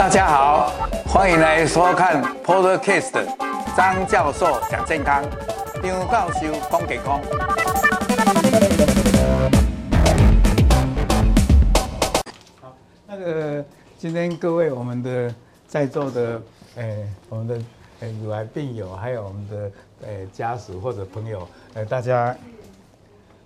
大家好，欢迎来收看 Podcast 张教授讲健康，张教授讲健康。好，那个今天各位我们的在座的诶、我们的诶乳癌病友，还有我们的诶、家属或者朋友，呃，大家。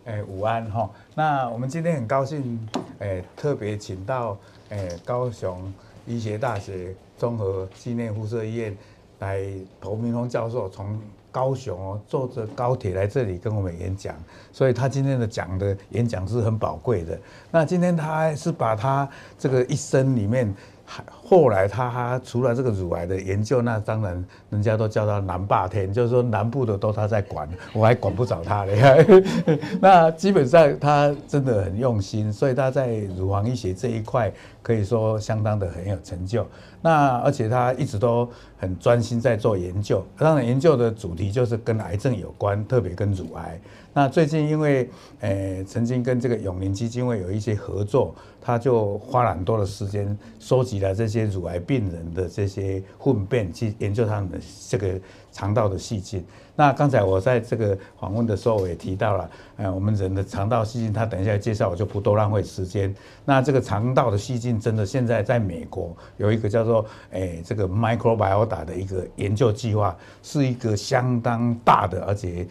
哎，午安哈！那我们今天很高兴，哎，特别请到哎高雄医学大学综合纪念辐射医院来侯明峰教授从高雄哦坐着高铁来这里跟我们演讲，所以他今天的讲的演讲是很宝贵的。那今天他是把他这个一生里面还。后来他除了这个乳癌的研究，那当然人家都叫他南霸天，就是说南部的都他在管，我还管不着他嘞。那基本上他真的很用心，所以他在乳房医学这一块可以说相当的很有成就。那而且他一直都很专心在做研究，当然研究的主题就是跟癌症有关，特别跟乳癌。那最近因为呃曾经跟这个永龄基金会有一些合作，他就花了很多的时间收集了这些些乳癌病人的这些粪便，去研究他们的这个肠道的细菌。那刚才我在这个访问的时候，我也提到了，呃，我们人的肠道细菌，他等一下介绍，我就不多浪费时间。那这个肠道的细菌，真的现在在美国有一个叫做，诶，这个 microbiota 的一个研究计划，是一个相当大的，而且。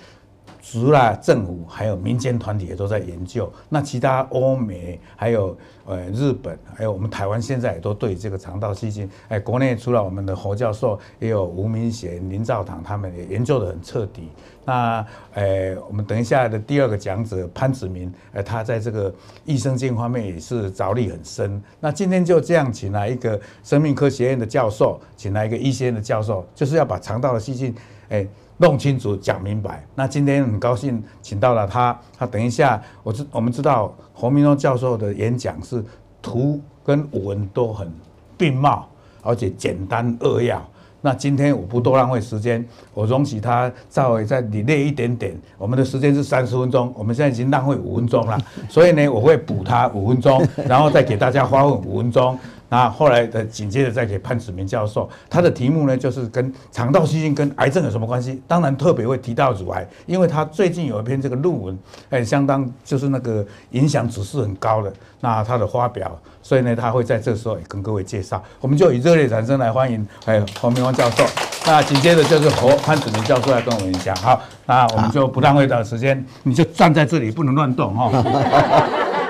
除了政府，还有民间团体也都在研究。那其他欧美，还有呃日本，还有我们台湾，现在也都对这个肠道细菌，哎，国内除了我们的侯教授，也有吴明贤、林兆堂，他们也研究得很彻底。那呃，我们等一下的第二个讲者潘子明，呃，他在这个益生菌方面也是着力很深。那今天就这样请来一个生命科学院的教授，请来一个医学院的教授，就是要把肠道的细菌，哎。弄清楚，讲明白。那今天很高兴请到了他。他等一下，我知我们知道侯明忠教授的演讲是图跟文都很并茂，而且简单扼要。那今天我不多浪费时间，我容许他稍微再你累一点点。我们的时间是三十分钟，我们现在已经浪费五分钟了，所以呢，我会补他五分钟，然后再给大家发问五分钟。那后来的紧接着再给潘子明教授，他的题目呢就是跟肠道细菌跟癌症有什么关系？当然特别会提到乳癌，因为他最近有一篇这个论文，哎，相当就是那个影响指数很高的，那他的发表，所以呢他会在这时候也跟各位介绍，我们就以热烈掌声来欢迎哎侯明光教授。那紧接着就是和潘子明教授来跟我们讲，好，那我们就不浪费的时间，你就站在这里不能乱动哈。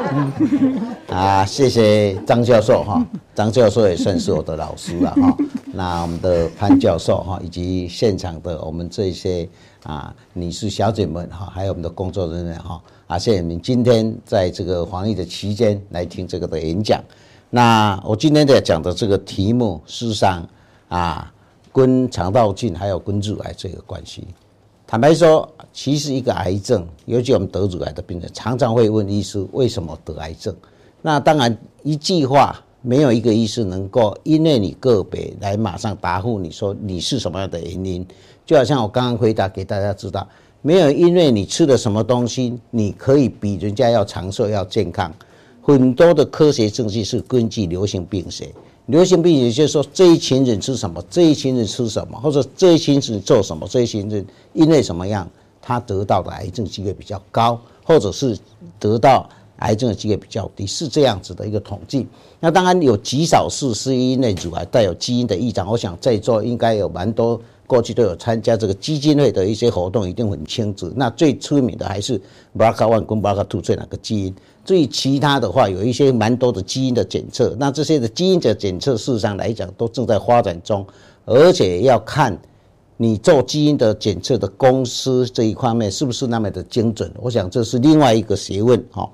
啊，谢谢张教授哈，张教授也算是我的老师了哈。那我们的潘教授哈，以及现场的我们这些啊女士小姐们哈，还有我们的工作人员哈，啊，谢谢你们今天在这个防疫的期间来听这个的演讲。那我今天在讲的这个题目，事实上啊，跟肠道菌还有跟乳癌这个关系。坦白说，其实一个癌症，尤其我们得乳癌的病人，常常会问医师为什么得癌症。那当然一句话，没有一个医师能够因为你个别来马上答复你说你是什么样的原因。就好像我刚刚回答给大家知道，没有因为你吃了什么东西，你可以比人家要长寿要健康。很多的科学证据是根据流行病学。流行病也就是说，这一群人吃什么，这一群人吃什么，或者这一群人做什么，这一群人因为什么样，他得到的癌症机会比较高，或者是得到癌症的机会比较低，是这样子的一个统计。那当然有极少数是因为乳癌带有基因的异常，我想在座应该有蛮多过去都有参加这个基金会的一些活动，一定很清楚。那最出名的还是 BRCA1 跟 BRCA2 这两个基因。至于其他的话，有一些蛮多的基因的检测，那这些的基因的检测，事实上来讲都正在发展中，而且要看你做基因的检测的公司这一方面是不是那么的精准。我想这是另外一个学问哈。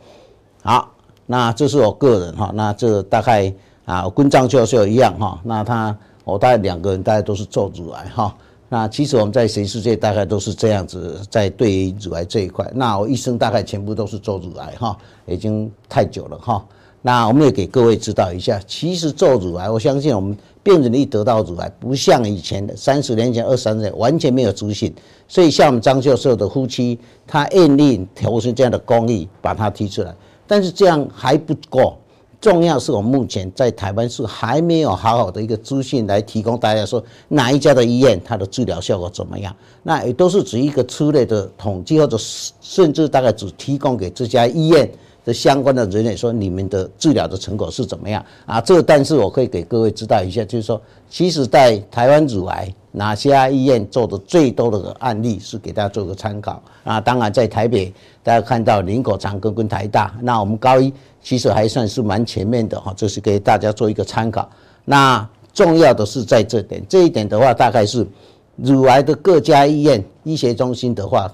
好，那这是我个人哈，那这大概啊跟张教授一样哈，那他我大概两个人大概都是做乳癌哈。那其实我们在全世界大概都是这样子，在对于乳癌这一块，那我一生大概全部都是做乳癌哈，已经太久了哈。那我们也给各位知道一下，其实做乳癌，我相信我们病人一得到乳癌，不像以前的三十年前、二三十年完全没有自信，所以像我们张教授的夫妻，他愿意投身这样的工艺，把它提出来。但是这样还不够，重要是我目前在台湾是还没有好好的一个资讯来提供大家说哪一家的医院它的治疗效果怎么样，那也都是指一个粗略的统计，或者甚至大概只提供给这家医院的相关的人员说你们的治疗的成果是怎么样啊？这但是我可以给各位知道一下，就是说，其实在台湾乳癌哪家医院做的最多的案例是给大家做个参考啊。当然在台北大家看到林口长庚跟台大，那我们高一。其实还算是蛮全面的哈，这是给大家做一个参考。那重要的是在这点，这一点的话，大概是乳癌的各家医院、医学中心的话，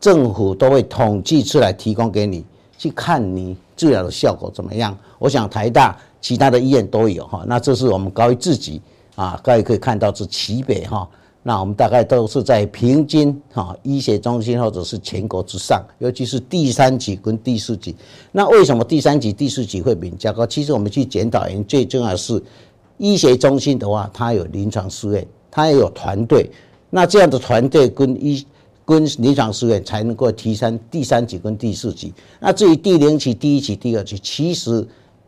政府都会统计出来提供给你，去看你治疗的效果怎么样。我想台大其他的医院都有哈，那这是我们高医自己啊，各位可以看到是齐北哈。那我们大概都是在平均哈医学中心或者是全国之上，尤其是第三级跟第四级。那为什么第三级、第四级会比较高？其实我们去检讨，原因最重要的是医学中心的话，它有临床试验，它也有团队。那这样的团队跟医跟临床试验才能够提升第三级跟第四级。那至于第零级、第一级、第二级，其实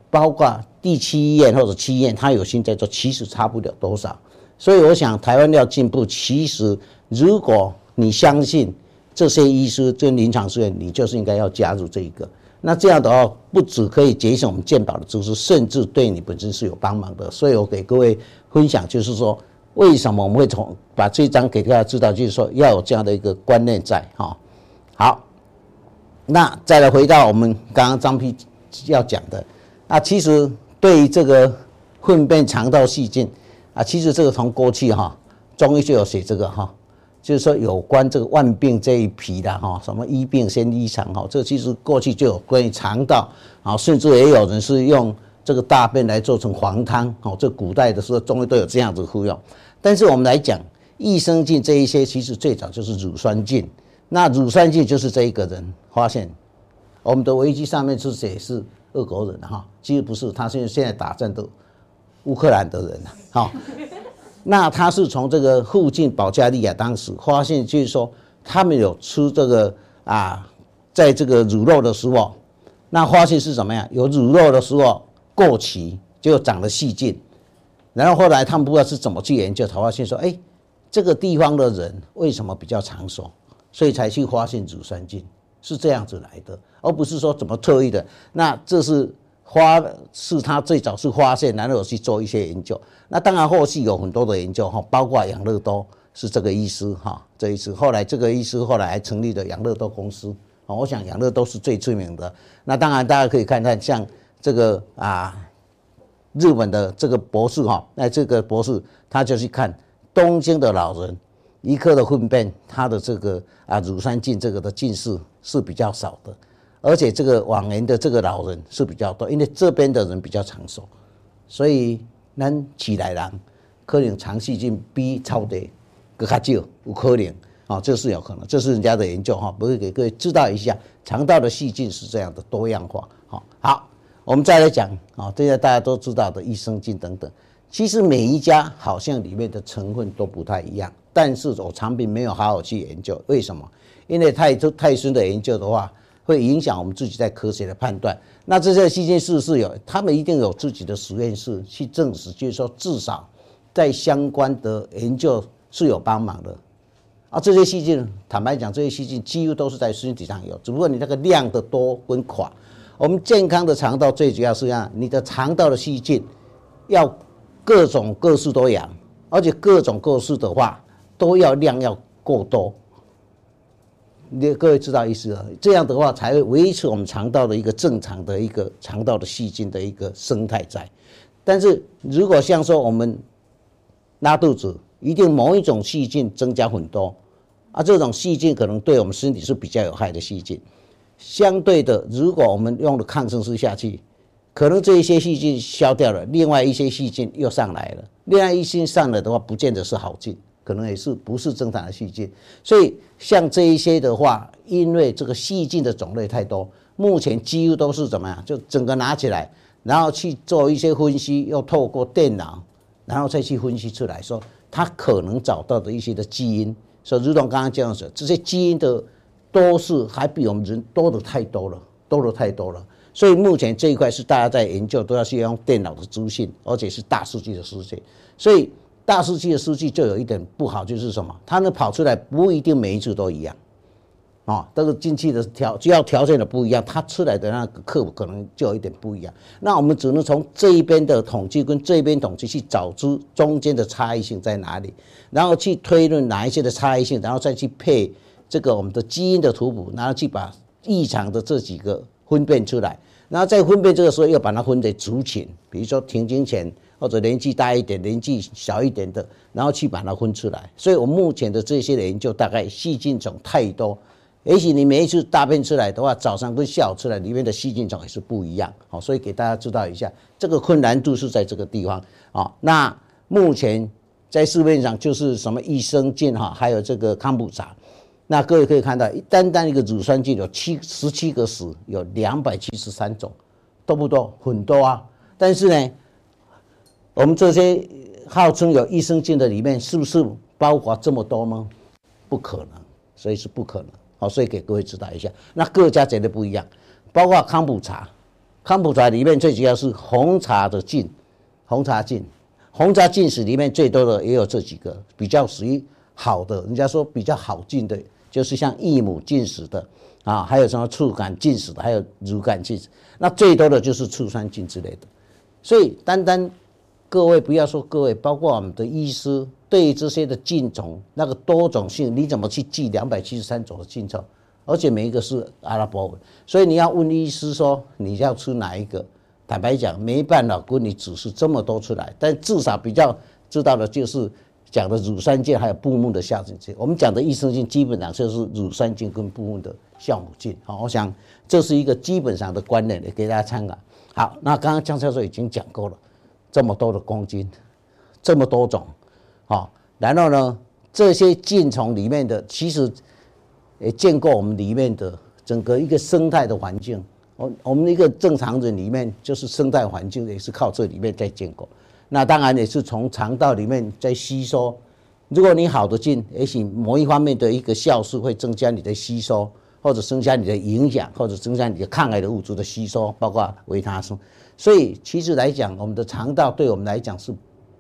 包括第七医院或者七医院，它有心在做，其实差不了多少。所以我想，台湾要进步，其实如果你相信这些医师跟临床试验，你就是应该要加入这一个。那这样的话，不只可以节省我们健保的支出，甚至对你本身是有帮忙的。所以我给各位分享，就是说，为什么我们会从把这一张给大家知道，就是说要有这样的一个观念在哈。好，那再来回到我们刚刚张批要讲的，那其实对于这个粪便肠道细菌。啊，其实这个从过去哈，中医就有写这个哈，就是说有关这个万病这一批的哈，什么医病先医肠哈，这其实过去就有关于肠道啊，甚至也有人是用这个大便来做成黄汤哦，这古代的时候中医都有这样子服用。但是我们来讲益生菌这一些，其实最早就是乳酸菌，那乳酸菌就是这一个人发现，我们的维基上面是写是俄国人哈，其实不是，他现在现在打战斗。乌克兰的人好，那他是从这个附近保加利亚当时发现，就是说他们有吃这个啊，在这个乳酪的时候，那发现是什么呀？有乳酪的时候过期就长了细菌，然后后来他们不知道是怎么去研究，才发现说，哎，这个地方的人为什么比较长寿？所以才去发现乳酸菌是这样子来的，而不是说怎么特意的。那这是。发是他最早是发现，然后去做一些研究。那当然后续有很多的研究哈，包括养乐多是这个医师哈，这一次后来这个医师后来还成立了养乐多公司啊。我想养乐多是最出名的。那当然大家可以看看像这个啊，日本的这个博士哈，那这个博士他就去看东京的老人一颗的粪便，他的这个啊乳酸菌这个的近视是比较少的。而且这个往年的这个老人是比较多，因为这边的人比较长寿，所以咱起来人可能肠细菌比超的更加少，有可能啊，这是有可能，这是人家的研究哈，不会给各位知道一下，肠道的细菌是这样的多样化。好，好，我们再来讲啊，这些大家都知道的益生菌等等，其实每一家好像里面的成分都不太一样，但是我产品没有好好去研究，为什么？因为太太深的研究的话。会影响我们自己在科学的判断。那这些细菌是不是有，他们一定有自己的实验室去证实，就是说至少在相关的研究是有帮忙的。啊，这些细菌，坦白讲，这些细菌几乎都是在身体上有，只不过你那个量的多跟寡。我们健康的肠道最主要是让你的肠道的细菌要各种各式都养，而且各种各式的话都要量要够多。你各位知道意思了，这样的话才会维持我们肠道的一个正常的一个肠道的细菌的一个生态在。但是如果像说我们拉肚子，一定某一种细菌增加很多，啊，这种细菌可能对我们身体是比较有害的细菌。相对的，如果我们用了抗生素下去，可能这一些细菌消掉了，另外一些细菌又上来了，另外一些上来的话，不见得是好菌。可能也是不是正常的细菌，所以像这一些的话，因为这个细菌的种类太多，目前几乎都是怎么样？就整个拿起来，然后去做一些分析，又透过电脑，然后再去分析出来说，它可能找到的一些的基因。所以如同刚刚这样说，这些基因的多是还比我们人多的太多了，多的太多了。所以目前这一块是大家在研究，都要去用电脑的资讯，而且是大数据的数据。所以大数据的数据就有一点不好，就是什么？它能跑出来不一定每一次都一样。啊，这个进去的条只要条件的不一样，它出来的那个客户可能就有一点不一样。那我们只能从这一边的统计跟这边统计去找出中间的差异性在哪里，然后去推论哪一些的差异性，然后再去配这个我们的基因的图谱，然后去把异常的这几个分辨出来，然后再分辨这个时候又把它分为族群，比如说停经前或者年纪大一点、年纪小一点的，然后去把它分出来。所以我目前的这些的研究大概细菌种太多。也许你每一次大便出来的话，早上跟下午出来里面的细菌种也是不一样，好，所以给大家知道一下，这个困难度是在这个地方啊。那目前在市面上就是什么益生菌哈，还有这个康普茶，那各位可以看到，单单一个乳酸菌有七十七个属，有两百七十三种，多不多？很多啊。但是呢，我们这些号称有益生菌的里面，是不是包括这么多吗？不可能，所以是不可能。好，所以给各位指导一下，那各家绝对不一样，包括康普茶，康普茶里面最主要是红茶的菌，红茶菌，红茶菌史里面最多的也有这几个，比较属于好的，人家说比较好菌的，就是像益母菌史的啊，还有什么触感菌史的，还有乳杆菌史，那最多的就是醋酸菌之类的，所以单单。各位不要说各位，包括我们的医师，对于这些的菌种那个多种性，你怎么去记两百七十三种的菌种？而且每一个是阿拉伯文，所以你要问医师说你要吃哪一个？坦白讲，没办法给你指示这么多出来，但至少比较知道的就是讲的乳酸菌还有布木的酵母菌。我们讲的益生菌基本上就是乳酸菌跟布木的酵母菌。好，我想这是一个基本上的观念，也给大家参考。好，那刚刚江教授已经讲过了。这么多的公斤，这么多种，好，然后呢，这些菌从里面的，其实也见过我们里面的整个一个生态的环境。我我们一个正常人里面，就是生态环境也是靠这里面在建构。那当然也是从肠道里面在吸收。如果你好的菌，也许某一方面的一个酵素会增加你的吸收，或者增加你的营养，或者增加你的抗癌的物质的吸收，包括维他素。所以其实来讲，我们的肠道对我们来讲是，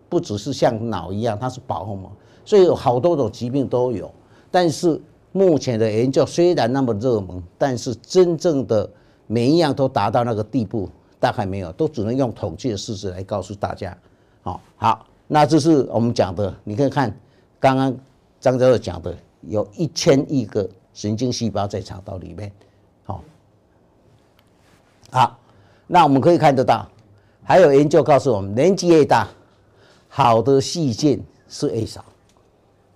不只是像脑一样，它是保护膜，所以有好多种疾病都有。但是目前的研究虽然那么热门，但是真正的每一样都达到那个地步，大概没有，都只能用统计的事实来告诉大家。好，好，那这是我们讲的，你可以看刚刚张教授讲的，有一千亿个神经细胞在肠道里面。好，好。那我们可以看得到，还有研究告诉我们，年纪越大，好的细菌是越少，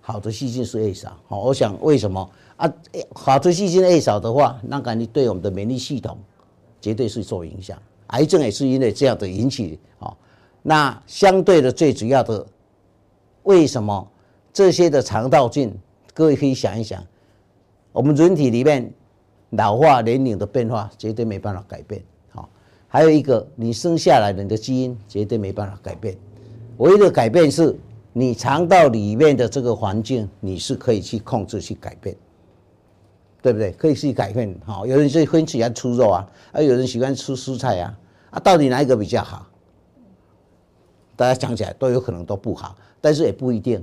好的细菌是越少。好，我想为什么啊？好的细菌越少的话，那肯定对我们的免疫系统绝对是受影响。癌症也是因为这样的引起。好，那相对的最主要的，为什么这些的肠道菌？各位可以想一想，我们人体里面老化年龄的变化绝对没办法改变。还有一个，你生下来的你的基因绝对没办法改变，唯一的改变是你肠道里面的这个环境，你是可以去控制去改变，对不对？可以去改变。好，有人就很喜欢吃肉啊，而有人喜欢吃蔬菜啊，啊，到底哪一个比较好？大家讲起来都有可能都不好，但是也不一定。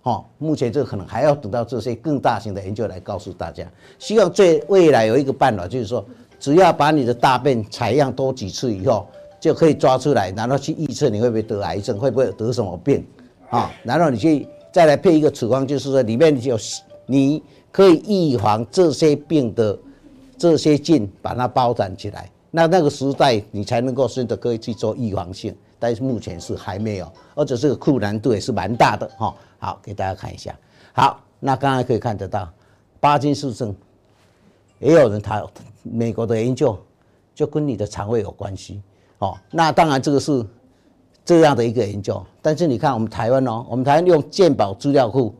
好，目前这可能还要等到这些更大型的研究来告诉大家。希望最未来有一个办法，就是说。只要把你的大便采样多几次以后，就可以抓出来，然后去预测你会不会得癌症，会不会得什么病，啊，然后你去再来配一个处方，就是说里面有你可以预防这些病的这些菌，把它包装起来。那那个时代你才能够真的可以去做预防性，但是目前是还没有，而且这个困难度也是蛮大的哈。好，给大家看一下。好，那刚刚可以看得到，巴金氏症。也有人他美国的研究就跟你的肠胃有关系。哦，那当然这个是这样的一个研究，但是你看我们台湾哦，我们台湾用健保资料库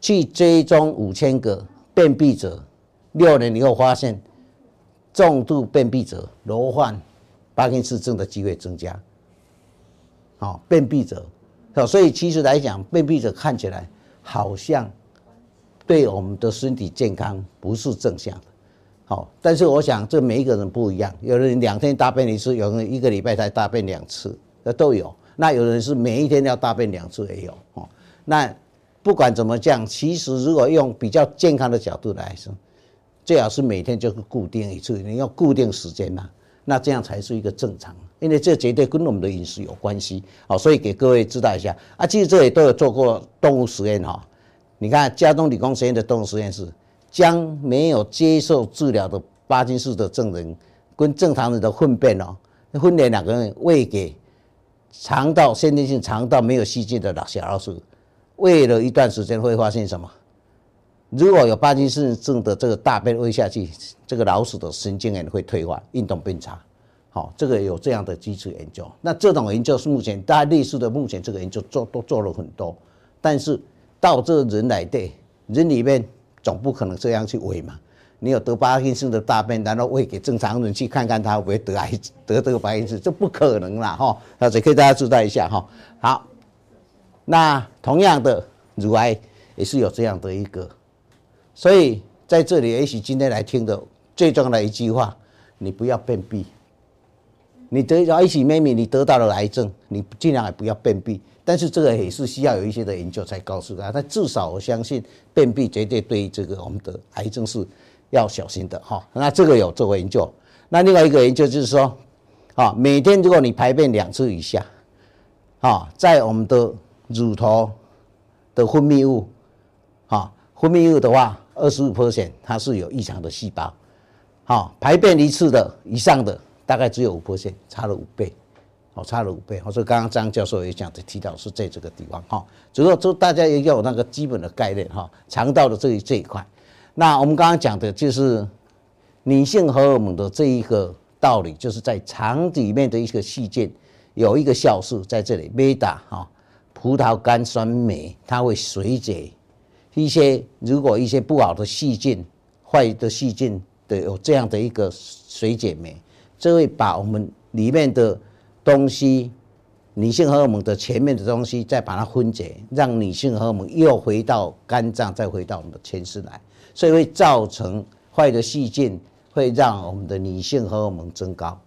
去追踪五千个便秘者，六年以后发现重度便秘者罹患帕金森症的机会增加，哦，便秘者，所以其实来讲，便秘者看起来好像对我们的身体健康不是正向的。好，但是我想这每一个人不一样，有人两天大便一次，有人一个礼拜才大便两次，那都有。那有人是每一天要大便两次也有哦。那不管怎么讲，其实如果用比较健康的角度来说，最好是每天就是固定一次，你要固定时间嘛，那这样才是一个正常。因为这绝对跟我们的饮食有关系，好，所以给各位知道一下啊。其实这里都有做过动物实验哈。你看，加州理工实验的动物实验室，将没有接受治疗的巴金氏的证人跟正常人的粪便哦，分别两个人喂给肠道先天性肠道没有细菌的老小老鼠，喂了一段时间，会发现什么？如果有巴金氏症的这个大便喂下去，这个老鼠的神经元会退化，运动变差。好，这个有这样的基础研究。那这种研究是目前大家类似的，目前这个研究做都做了很多，但是到这人来对人里面总不可能这样去喂嘛。你有得巴金森的大便，然后喂给正常人去看看他会不会得癌得这个白金森，这不可能啦哈。那这可以大家知道一下哈。好，那同样的乳癌也是有这样的一个，所以在这里也许今天来听的最重要的一句话，你不要便秘。你得到一起妹妹，你得到了癌症，你尽量也不要便秘。但是这个也是需要有一些的研究才告诉他。但至少我相信，便秘绝对对这个我们的癌症是要小心的哈。那这个有做过研究。那另外一个研究就是说，啊，每天如果你排便两次以下，啊，在我们的乳头的分泌物，啊，分泌物的话，二十五 percent 它是有异常的细胞，好，排便一次的以上的。大概只有五%，差了五倍，哦，差了五倍。我说刚刚张教授也讲的提到是在这个地方哈，主要就大家也要有那个基本的概念哈，肠道的这一这一块。那我们刚刚讲的就是女性荷尔蒙的这一个道理，就是在肠里面的一个细菌有一个酵素在这里，β 哈，葡萄甘酸酶，它会水解一些，如果一些不好的细菌、坏的细菌的有这样的一个水解酶。这会把我们里面的东西，女性荷尔蒙的前面的东西，再把它分解，让女性荷尔蒙又回到肝脏，再回到我们的前室来，所以会造成坏的细菌，会让我们的女性荷尔蒙增高。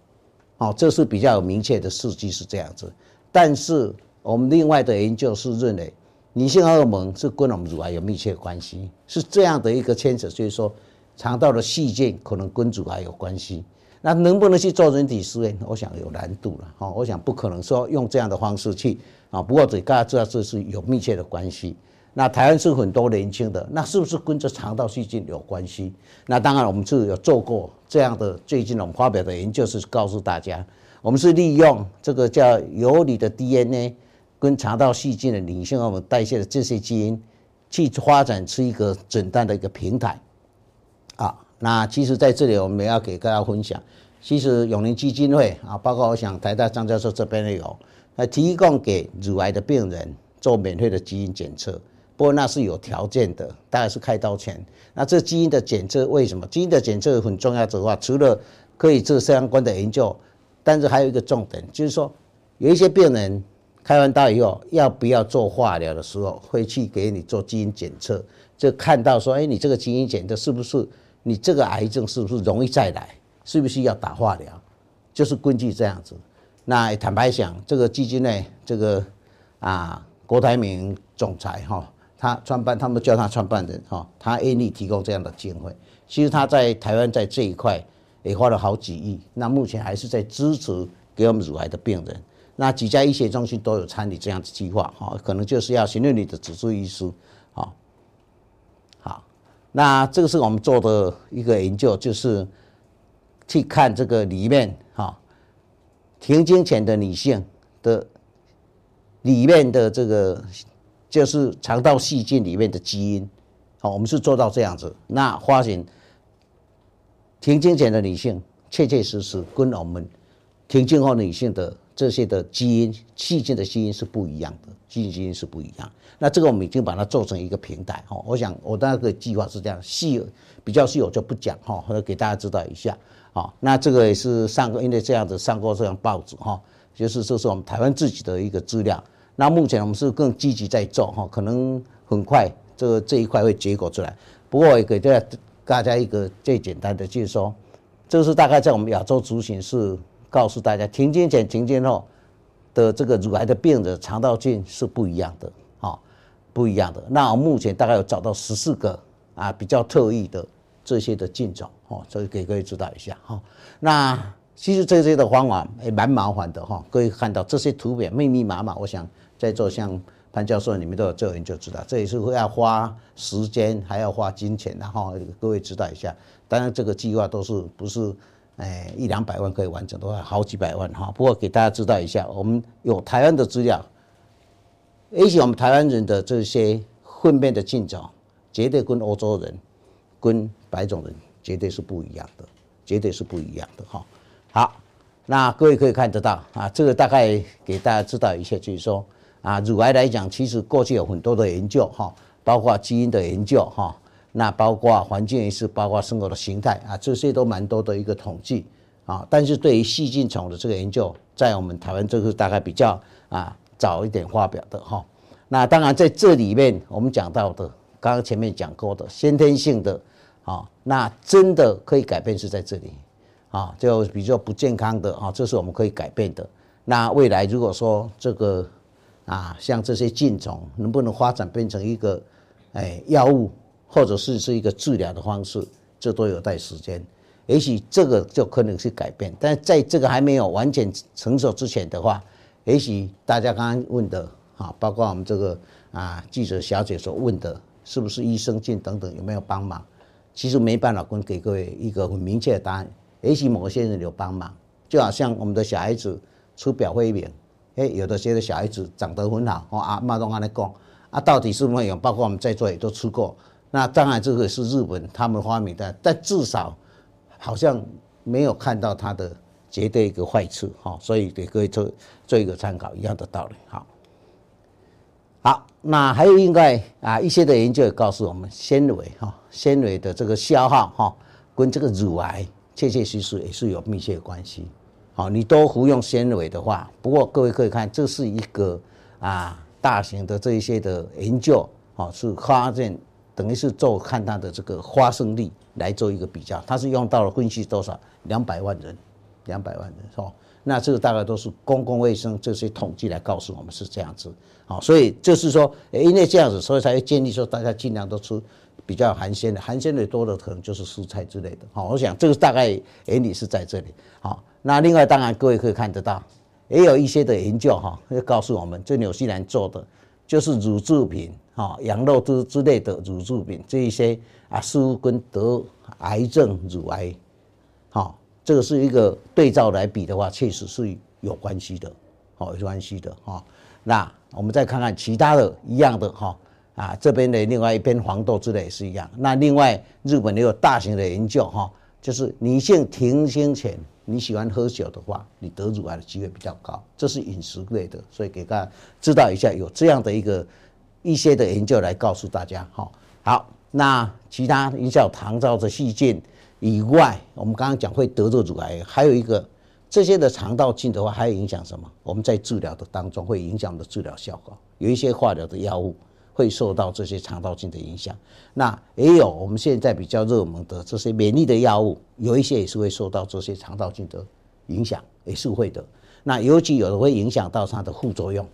哦，这是比较有明确的事迹是这样子。但是我们另外的研究是认为，女性荷尔蒙是跟我们乳癌有密切关系，是这样的一个牵扯。所以说，肠道的细菌可能跟乳癌有关系。那能不能去做人体实验？我想有难度了哈。我想不可能说用这样的方式去啊。不过，大家知道这是有密切的关系。那台湾是很多年轻的，那是不是跟着肠道细菌有关系？那当然，我们是有做过这样的。最近我们发表的研究是告诉大家，我们是利用这个叫游离的 DNA 跟肠道细菌的女性荷尔蒙代谢的这些基因，去发展出一个诊断的一个平台。那其实在这里我们也要给大家分享，其实永龄基金会啊，包括我想台大张教授这边也有，那提供给乳癌的病人做免费的基因检测，不过那是有条件的，大概是开刀前。那这基因的检测为什么？基因的检测很重要的话，除了可以做相关的研究，但是还有一个重点，就是说有一些病人开完刀以后要不要做化疗的时候，会去给你做基因检测，就看到说，哎，你这个基因检测是不是？你这个癌症是不是容易再来？是不是要打化疗？就是根据这样子。那坦白讲，这个基金呢，这个啊，郭台铭总裁哈，他创办，他们叫他创办人哈，他愿意提供这样的经费。其实他在台湾在这一块也花了好几亿。那目前还是在支持给我们乳癌的病人。那几家医学中心都有参与这样的计划哈，可能就是要行政你的主治医师啊。那这个是我们做的一个研究，就是去看这个里面哈，停经前的女性的里面的这个就是肠道细菌里面的基因，好，我们是做到这样子。那发现停经前的女性确确实实跟我们停经后女性的这些的基因细菌的基因是不一样的，细菌基因是不一样。那这个我们已经把它做成一个平台哈，我想我的那个计划是这样细，比较细我就不讲哈，或者给大家知道一下啊。那这个也是上过，因为这样子上过这样报纸哈，就是这是我们台湾自己的一个资料。那目前我们是更积极在做哈，可能很快这个这一块会结果出来。不过也给大家大家一个最简单的，就是说，这是大概在我们亚洲族群是告诉大家，停经前、停经后的这个乳癌的病人肠道菌是不一样的，哈，不一样的。那我目前大概有找到十四个啊比较特异的这些的菌种，哦，所以给各位指导一下，哈。那其实这些的方法也蛮麻烦的，哈。各位看到这些图片密密麻麻，我想在座像。潘教授，你们都有做研究，知道这也是会要花时间，还要花金钱，然后各位指导一下。当然，这个计划都是不是，哎，一两百万可以完成，都要好几百万哈。不过给大家知道一下，我们有台湾的资料，而且我们台湾人的这些粪便的菌种，绝对跟欧洲人、跟白种人绝对是不一样的，绝对是不一样的哈。好，那各位可以看得到啊，这个大概给大家知道一下，就是说。啊，乳癌来讲，其实过去有很多的研究哈，包括基因的研究哈，那包括环境因素，包括生活的形态啊，这些都蛮多的一个统计啊。但是对于细菌虫的这个研究，在我们台湾这个大概比较啊早一点发表的哈。那当然在这里面，我们讲到的，刚刚前面讲过的先天性的啊，那真的可以改变是在这里啊，就比较不健康的啊，这是我们可以改变的。那未来如果说这个。啊，像这些菌种能不能发展变成一个，哎，药物，或者是是一个治疗的方式，这都有待时间。也许这个就可能是改变，但在这个还没有完全成熟之前的话，也许大家刚刚问的啊，包括我们这个啊记者小姐所问的，是不是益生菌等等有没有帮忙？其实没办法跟给各位一个很明确的答案。也许某些人有帮忙，就好像我们的小孩子出表会明。哎，有的些的小孩子长得很好，哦啊，马东安来讲，啊，到底是不是有？包括我们在座也都吃过。那当然，这个是日本他们发明的，但至少好像没有看到它的绝对一个坏处，哈。所以给各位做做一个参考，一样的道理，好。好，那还有另外啊一些的研究也告诉我们，纤维哈，纤维的这个消耗哈，跟这个乳癌确确实实也是有密切关系。好，你多服用纤维的话，不过各位可以看，这是一个啊大型的这一些的研究，好，是发现等于是做看它的这个发生率来做一个比较，它是用到了分析多少两百万人，两百万人是吧？那这个大概都是公共卫生这些统计来告诉我们是这样子，好，所以就是说，因为这样子，所以才会建议说大家尽量都吃。比较含鲜的，含鲜的多的可能就是蔬菜之类的。好，我想这个大概原理是在这里。好，那另外当然各位可以看得到，也有一些的研究哈，会告诉我们，这纽西兰做的就是乳制品，哈，羊肉之之类的乳制品这一些啊，似乎跟得癌症、乳癌，好，这个是一个对照来比的话，确实是有关系的，好，有关系的哈。那我们再看看其他的一样的哈。啊，这边的另外一边黄豆之类也是一样。那另外日本也有大型的研究哈，就是女性停经前你喜欢喝酒的话，你得乳癌的机会比较高，这是饮食类的，所以给大家知道一下，有这样的一个一些的研究来告诉大家哈。好，那其他影响肠道的细菌以外，我们刚刚讲会得这乳癌，还有一个这些的肠道菌的话，还有影响什么？我们在治疗的当中会影响的治疗效果，有一些化疗的药物。会受到这些肠道菌的影响，那也有我们现在比较热门的这些免疫的药物，有一些也是会受到这些肠道菌的影响，也是会的。那尤其有的会影响到它的副作用，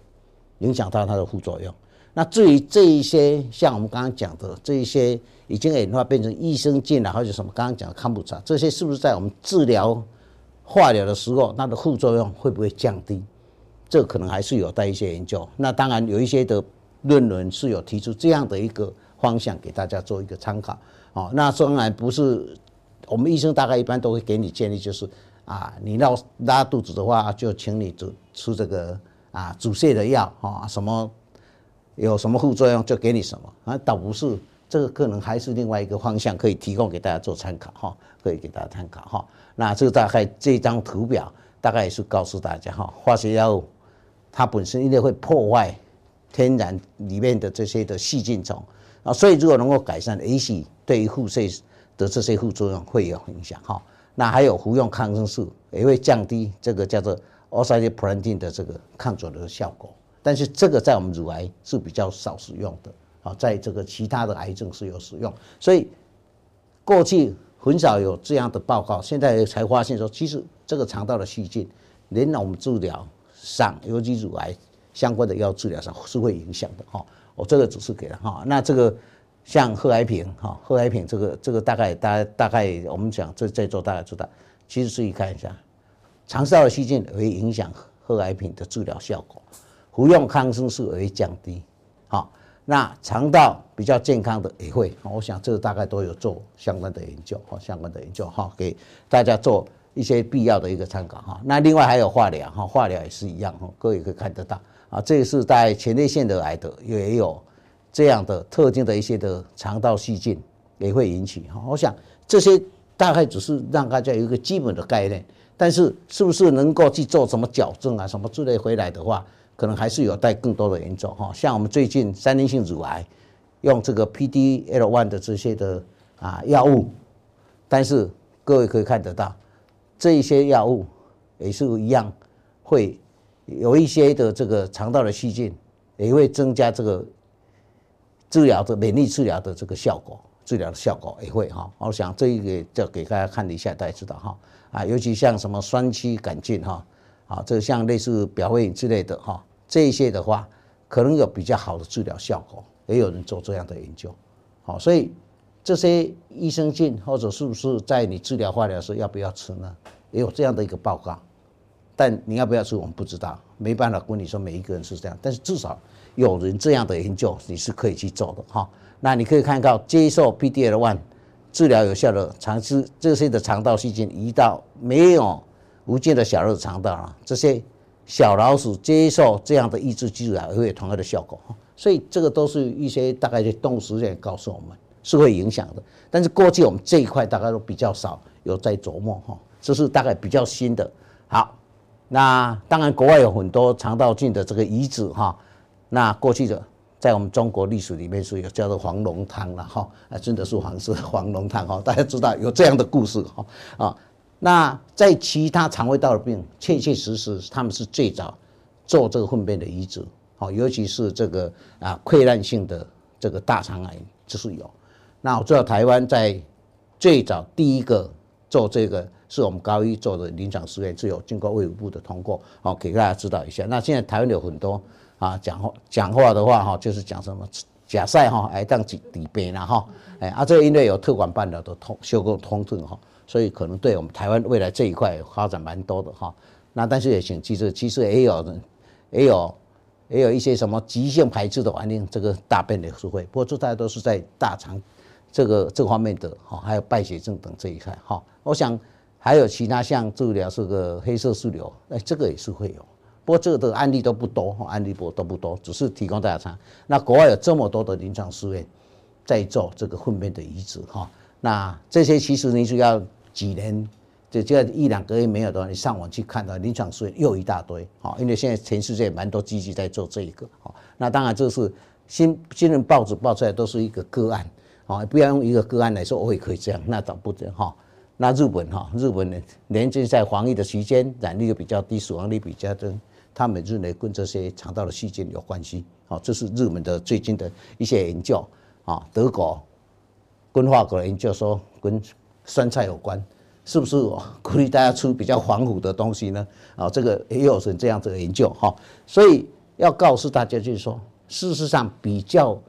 影响到它的副作用。那至于这一些，像我们刚刚讲的这一些已经演化变成益生菌了，或者什么刚刚讲的康普茶，这些是不是在我们治疗化疗的时候，它的副作用会不会降低？这可能还是有待一些研究。那当然有一些的。论文是有提出这样的一个方向给大家做一个参考，哦，那当然不是我们医生大概一般都会给你建议，就是啊，你要拉肚子的话，就请你吃吃这个啊止泻的药啊，什么有什么副作用就给你什么啊，倒不是这个可能还是另外一个方向可以提供给大家做参考哈，可以给大家参考哈。那这个大概这张图表大概也是告诉大家哈，化学药物它本身因为会破坏。天然里面的这些的细菌虫啊，所以如果能够改善，也许对于腹泻的这些副作用会有影响哈。那还有服用抗生素也会降低这个叫做 oxaliplatin 的这个抗肿瘤的效果，但是这个在我们乳癌是比较少使用的啊，在这个其他的癌症是有使用，所以过去很少有这样的报告，现在才发现说，其实这个肠道的细菌，连我们治疗上，尤其乳癌相关的药治疗上是会影响的哈。我这个只是给了哈，那这个像贺癌平哈，贺癌平这个这个大概大概大概我们讲这这周大概知道，其实注意看一下，肠道的细菌会影响贺癌平的治疗效果，服用抗生素会降低，好。那肠道比较健康的也会，我想这个大概都有做相关的研究哈，相关的研究哈，给大家做一些必要的一个参考哈。那另外还有化疗哈，化疗也是一样哈，各位也可以看得到啊，这个是在前列腺的癌的也有这样的特定的一些的肠道细菌也会引起哈。我想这些大概只是让大家有一个基本的概念，但是是不是能够去做什么矫正啊，什么之类回来的话？可能还是有待更多的研究哈，像我们最近三阴性乳癌，用这个 PDL one 的这些的啊药物，但是各位可以看得到，这一些药物也是一样，会有一些的这个肠道的细菌，也会增加这个治疗的免疫治疗的这个效果，治疗的效果也会哈。我想这一个就给大家看一下，大家知道哈啊，尤其像什么双歧杆菌哈啊，这像类似表微影之类的哈。这一些的话，可能有比较好的治疗效果，也有人做这样的研究，好，所以这些益生菌或者是不是在你治疗化疗时要不要吃呢？也有这样的一个报告，但你要不要吃我们不知道，没办法跟你说每一个人是这样，但是至少有人这样的研究你是可以去做的哈。那你可以看到接受 PDL1 治疗有效的肠支这些的肠道细菌移到没有无菌的小肉肠道啊，这些。小老鼠接受这样的抑制剂啊，也会有同样的效果，所以这个都是一些大概的动物实验告诉我们是会影响的。但是过去我们这一块大概都比较少有在琢磨哈，这是大概比较新的。好，那当然国外有很多肠道菌的这个移植哈，那过去的在我们中国历史里面是有叫做黄龙汤了哈，啊真的是黄色黄龙汤哈，大家知道有这样的故事哈啊。那在其他肠胃道的病，确确实实他们是最早做这个粪便的移植，好，尤其是这个啊溃烂性的这个大肠癌就是有。那我知道台湾在最早第一个做这个是我们高医做的临床试验，是有经过卫福部的通过，好，给大家指导一下。那现在台湾有很多啊讲话讲话的话哈，就是讲什么假赛哈，癌症底底边了哈，哎啊这个因为有特管办的都通修过通证哈。所以可能对我们台湾未来这一块发展蛮多的哈，那但是也请记住，其实也有人，也有也有一些什么急性排斥的反应，这个大便的是会，不过这大家都是在大肠这个这方面的哈，还有败血症等这一块哈。我想还有其他像治疗这个黑色素瘤，哎，这个也是会有，不过这个的案例都不多，案例不都不多，只是提供大家参。那国外有这么多的临床试验在做这个粪便的移植哈，那这些其实你只要。几年，这这一两个月没有的话，你上网去看到临床试验又一大堆，好，因为现在全世界蛮多积极在做这一个，好，那当然这是新新闻报纸报出来都是一个个案，好，不要用一个个案来说我也可以这样，那倒不对哈。那日本哈，日本人，年轻在防疫的期间染率又比较低，死亡率比较低，他们认为跟这些肠道的细菌有关系，好，这是日本的最近的一些研究，啊，德国跟法国的研究说跟。酸菜有关，是不是我鼓励大家吃比较防腐的东西呢？啊，这个也有人这样子的研究哈，所以要告诉大家就是说，事实上比较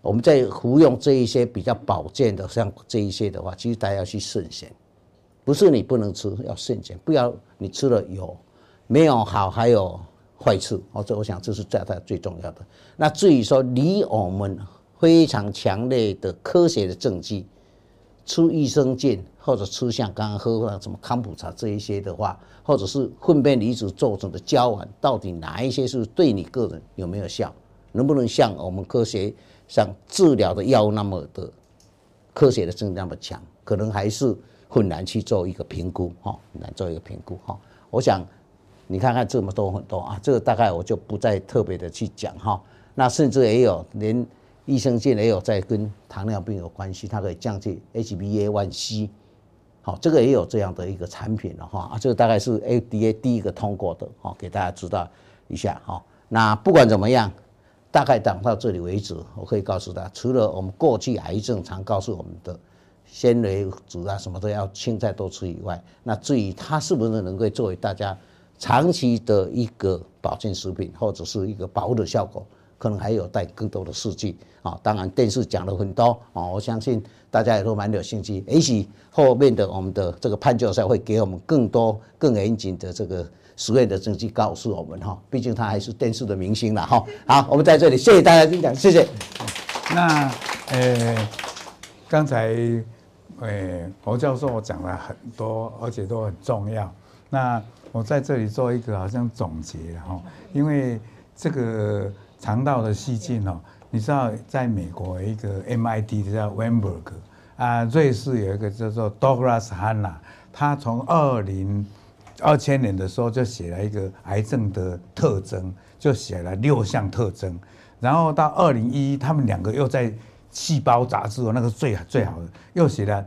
我们在服用这一些比较保健的，像这一些的话，其实大家要去慎选，不是你不能吃，要慎选，不要你吃了有没有好，还有坏处。哦，这我想这是在它最重要的。那至于说离我们非常强烈的科学的证据。吃益生菌，或者吃像刚刚喝的什么康普茶这一些的话，或者是粪便离子做成的胶丸，到底哪一些是对你个人有没有效？能不能像我们科学上治疗的药物那么的科学的证那么强？可能还是很难去做一个评估哈，很难做一个评估哈。我想你看看这么多很多啊，这个大概我就不再特别的去讲哈。那甚至也有连。益生菌也有在跟糖尿病有关系，它可以降低 HbA1c，好，这个也有这样的一个产品了哈啊，这个大概是 FDA 第一个通过的，好，给大家知道一下哈。那不管怎么样，大概讲到这里为止，我可以告诉大家，除了我们过去癌症常告诉我们的纤维质啊什么都要青菜多吃以外，那至于它是不是能够作为大家长期的一个保健食品或者是一个保护的效果，可能还有待更多的数据啊。当然电视讲了很多啊，我相信大家也都蛮有兴趣。也许后面的我们的这个潘教授会给我们更多更严谨的这个。实验的证据告诉我们哈，毕竟他还是电视的明星了哈。好，我们在这里谢谢大家分享，谢谢。那呃，刚才呃侯教授讲了很多，而且都很重要。那我在这里做一个好像总结哈，因为这个肠道的细菌哦，你知道在美国有一个 MIT 叫 Weinberg 啊，瑞士有一个叫做 Douglas Hanna，他从二零。二千年的时候就写了一个癌症的特征，就写了六项特征，然后到二零一一，他们两个又在《细胞》杂志，那个最最好的，又写了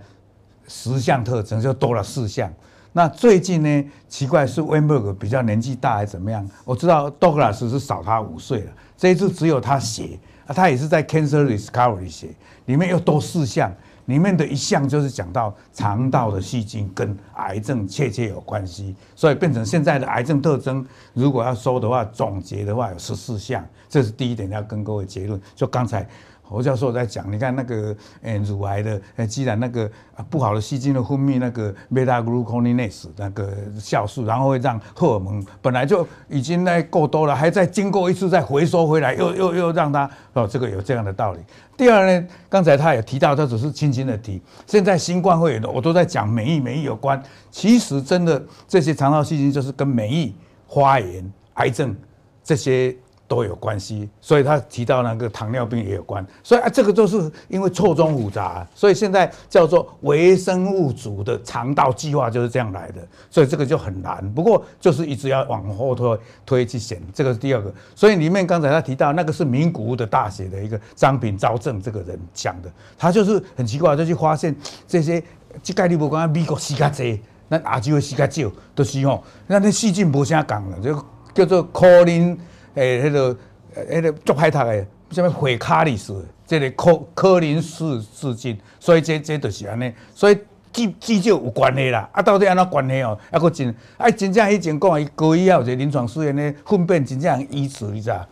十项特征，就多了四项。那最近呢，奇怪是 Weinberg 比较年纪大还是怎么样？我知道 Douglas 是少他五岁了，这一次只有他写啊，他也是在 Cancer Discovery 写，里面又多四项。里面的一项就是讲到肠道的细菌跟癌症切切有关系，所以变成现在的癌症特征，如果要说的话，总结的话有十四项，这是第一点要跟各位结论。就刚才。侯教授在讲，你看那个诶乳癌的诶，既然那个不好的细菌的分泌那个 beta glucuronidase 那个酵素，然后会让荷尔蒙本来就已经那够多了，还再经过一次再回收回来，又又又让它哦，这个有这样的道理。第二呢，刚才他也提到，他只是轻轻的提。现在新冠肺炎的我都在讲免疫，免疫有关，其实真的这些肠道细菌就是跟免疫、发炎、癌症这些。都有关系，所以他提到那个糖尿病也有关，所以啊，这个都是因为错综复杂，所以现在叫做微生物组的肠道计划就是这样来的，所以这个就很难。不过就是一直要往后推推去选，这个是第二个。所以里面刚才他提到那个是名古屋的大学的一个张炳昭正这个人讲的，他就是很奇怪，就去发现这些这概率不光美国死较济，那亚洲的死较少，都是吼，那那细菌无啥讲了，就叫做科林。诶、迄、那个，迄个足歹读诶，什么惠卡里斯，这个科科林氏细菌，所以这这就是安尼，所以至至少有关系啦。啊，到底安怎关系哦？还佫真，哎，真正以前讲伊高医啊，有一个临床试验呢，粪便真正医治，你知道？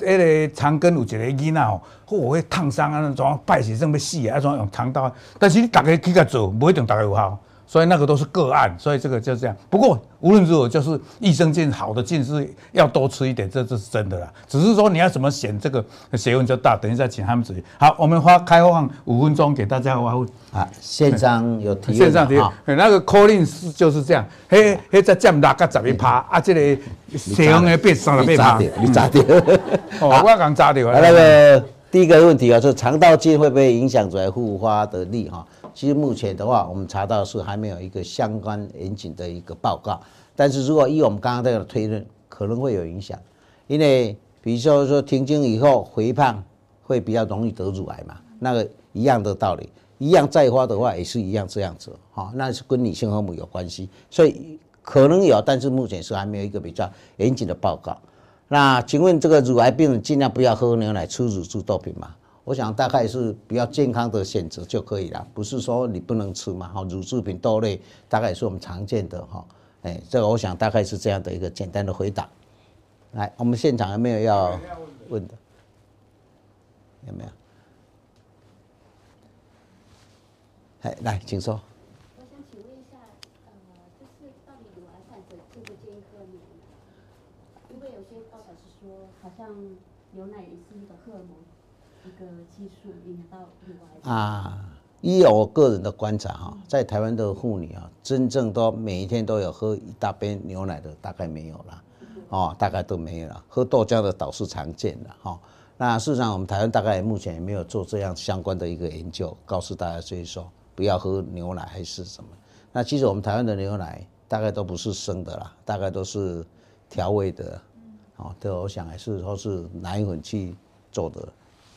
迄个肠根有一个囡仔哦，嚯，会烫伤啊，怎败血症要死啊，怎用肠道，但是你逐个去甲做，不一定逐个有效。所以那个都是个案，所以这个就这样。不过无论如何，就是益生菌好的菌是要多吃一点，这这是真的啦。只是说你要怎么选，这个学问就大。等一下请他们注意。好，我们花开放五分钟给大家发问。啊，线上有提问。线上提问。那个 calling 是就是这样。嘿，嘿，在占六甲十一趴啊，这个血红的变三十八趴。你炸掉？哦，我刚炸掉。那个第一个问题啊，就是肠道菌会不会影响出来复发的力哈？其实目前的话，我们查到是还没有一个相关严谨的一个报告。但是如果依我们刚刚这个推论，可能会有影响，因为比如说说停经以后肥胖会比较容易得乳癌嘛，那个一样的道理，一样再发的话也是一样这样子，哈，那是跟女性荷尔蒙有关系，所以可能有，但是目前是还没有一个比较严谨的报告。那请问这个乳癌病人尽量不要喝牛奶、吃乳制豆品吗？我想大概是比较健康的选择就可以了，不是说你不能吃嘛，哈，乳制品、豆类大概也是我们常见的哈，哎，这个我想大概是这样的一个简单的回答。来，我们现场有没有要问的？有没有？哎，来，请说。我想请问一下，呃，就是到底乳癌患者建不建议喝牛奶？因为有些报道是说，好像牛奶也是一个荷尔蒙。一啊，依我个人的观察哈，在台湾的妇女啊，真正都每一天都有喝一大杯牛奶的，大概没有了，哦，大概都没有了。喝豆浆的倒是常见的哈。那事实上，我们台湾大概目前也没有做这样相关的一个研究，告诉大家所以说不要喝牛奶还是什么。那其实我们台湾的牛奶大概都不是生的啦，大概都是调味的，哦，对，我想还是说是奶粉去做的。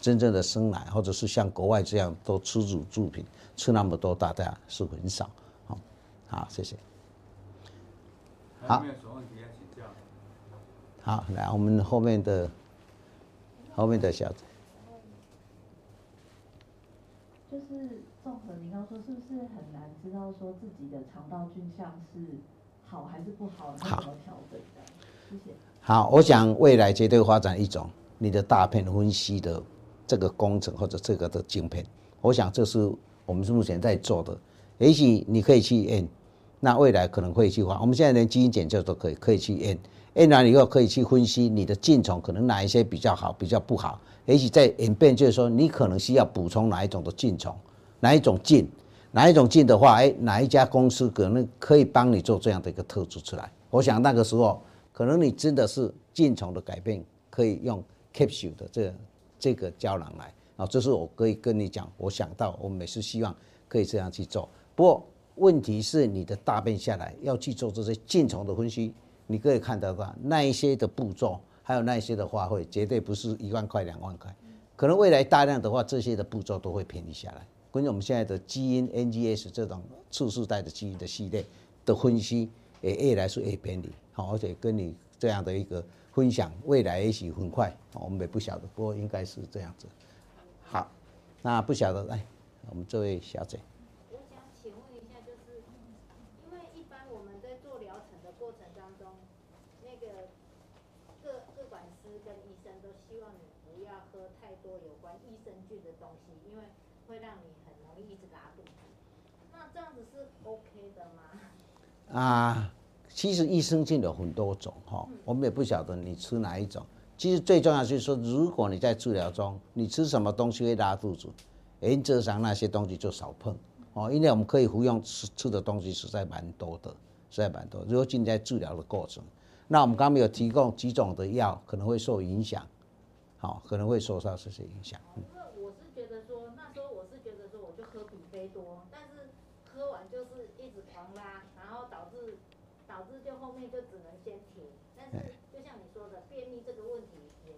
真正的生奶，或者是像国外这样都吃乳制品，吃那么多，大家是很少。好，好，谢谢。好。好，来我们后面的后面的小子。就是综合你刚刚说是不是很难知道说自己的肠道菌相是好还是不好，然后怎么调整的？谢谢。好，我想未来绝对发展一种你的大片分析的这个工程或者这个的晶片，我想这是我们是目前在做的。也许你可以去验，那未来可能会去发。我们现在连基因检测都可以，可以去验，验完以后可以去分析你的菌丛可能哪一些比较好，比较不好。也许在演变，就是说你可能需要补充哪一种的菌丛，哪一种菌，哪一种菌的话，哎，哪一家公司可能可以帮你做这样的一个特质出来。我想那个时候，可能你真的是菌丛的改变，可以用 capsule 的这个、这个胶囊来啊。这是我可以跟你讲，我想到我每次希望可以这样去做。不过问题是你的大便下来要去做这些菌丛的分析，你可以看到吧，那一些的步骤，还有那一些的花费，绝对不是一万块两万块，可能未来大量的话，这些的步骤都会便宜下来。关于我们现在的基因 NGS 这种次世代的基因的系列的分析，也越来越便宜，好，而且跟你这样的一个分享，未来也许很快，我们也不晓得，不过应该是这样子。好，那不晓得，来，我们这位小姐。我想请问一下，就是因为一般我们在做疗程的过程当中，那个各各管师跟医生都希望你不要喝太多有关益生菌的东西，因为会让你很容易一直拉肚子。那这样子是 OK 的吗啊，其实益生菌有很多种哈，我们也不晓得你吃哪一种。其实最重要就是说，如果你在治疗中，你吃什么东西会拉肚子，原则上那些东西就少碰哦，因为我们可以服用吃吃的东西实在蛮多的，实在蛮多。如果进在治疗的过程，那我们刚刚有提供几种的药可能会受影响，好，可能会受到这些影响为我是觉得说，那时候我是觉得说，我就喝比菲多，但是喝完就是一直狂拉。导致导致就后面就只能先停，但是就像你说的，便秘这个问题也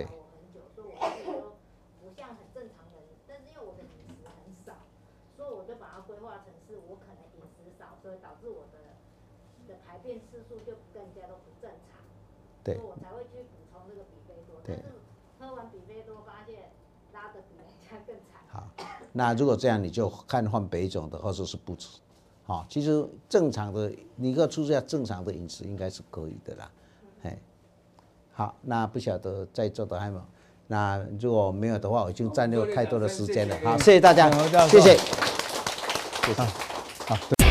是困扰我很久，所以我觉得说不像很正常人，但是因为我的饮食很少，所以我就把它规划成是我可能饮食少，所以导致我的的排便次数就更加都不正常，所以我才会去补充这个比菲多，但是喝完比菲多发现拉的比人家更惨。好，那如果这样，你就看换北种的，或者是不吃。好，其实正常的，你要注意下正常的饮食应该是可以的啦。哎，好，那不晓得在座的还有没有？那如果没有的话，我已经占用太多的时间了。好，谢谢大家，谢谢。好，好。